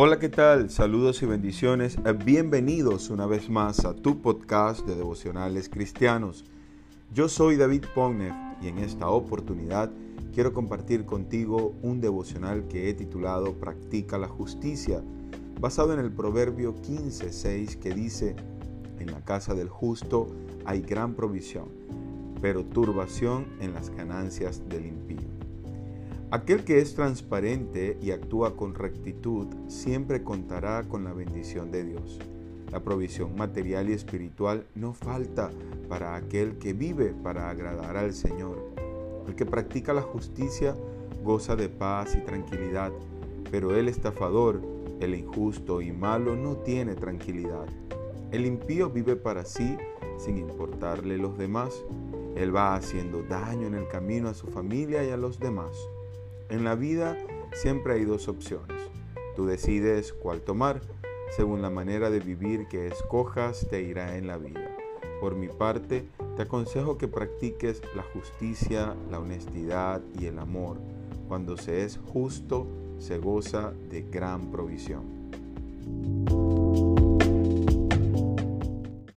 Hola, ¿qué tal? Saludos y bendiciones. Bienvenidos una vez más a tu podcast de devocionales cristianos. Yo soy David Pogner y en esta oportunidad quiero compartir contigo un devocional que he titulado Practica la justicia, basado en el Proverbio 15:6 que dice, en la casa del justo hay gran provisión, pero turbación en las ganancias del impío. Aquel que es transparente y actúa con rectitud siempre contará con la bendición de Dios. La provisión material y espiritual no falta para aquel que vive para agradar al Señor. El que practica la justicia goza de paz y tranquilidad, pero el estafador, el injusto y malo no tiene tranquilidad. El impío vive para sí sin importarle los demás. Él va haciendo daño en el camino a su familia y a los demás. En la vida siempre hay dos opciones. Tú decides cuál tomar. Según la manera de vivir que escojas, te irá en la vida. Por mi parte, te aconsejo que practiques la justicia, la honestidad y el amor. Cuando se es justo, se goza de gran provisión.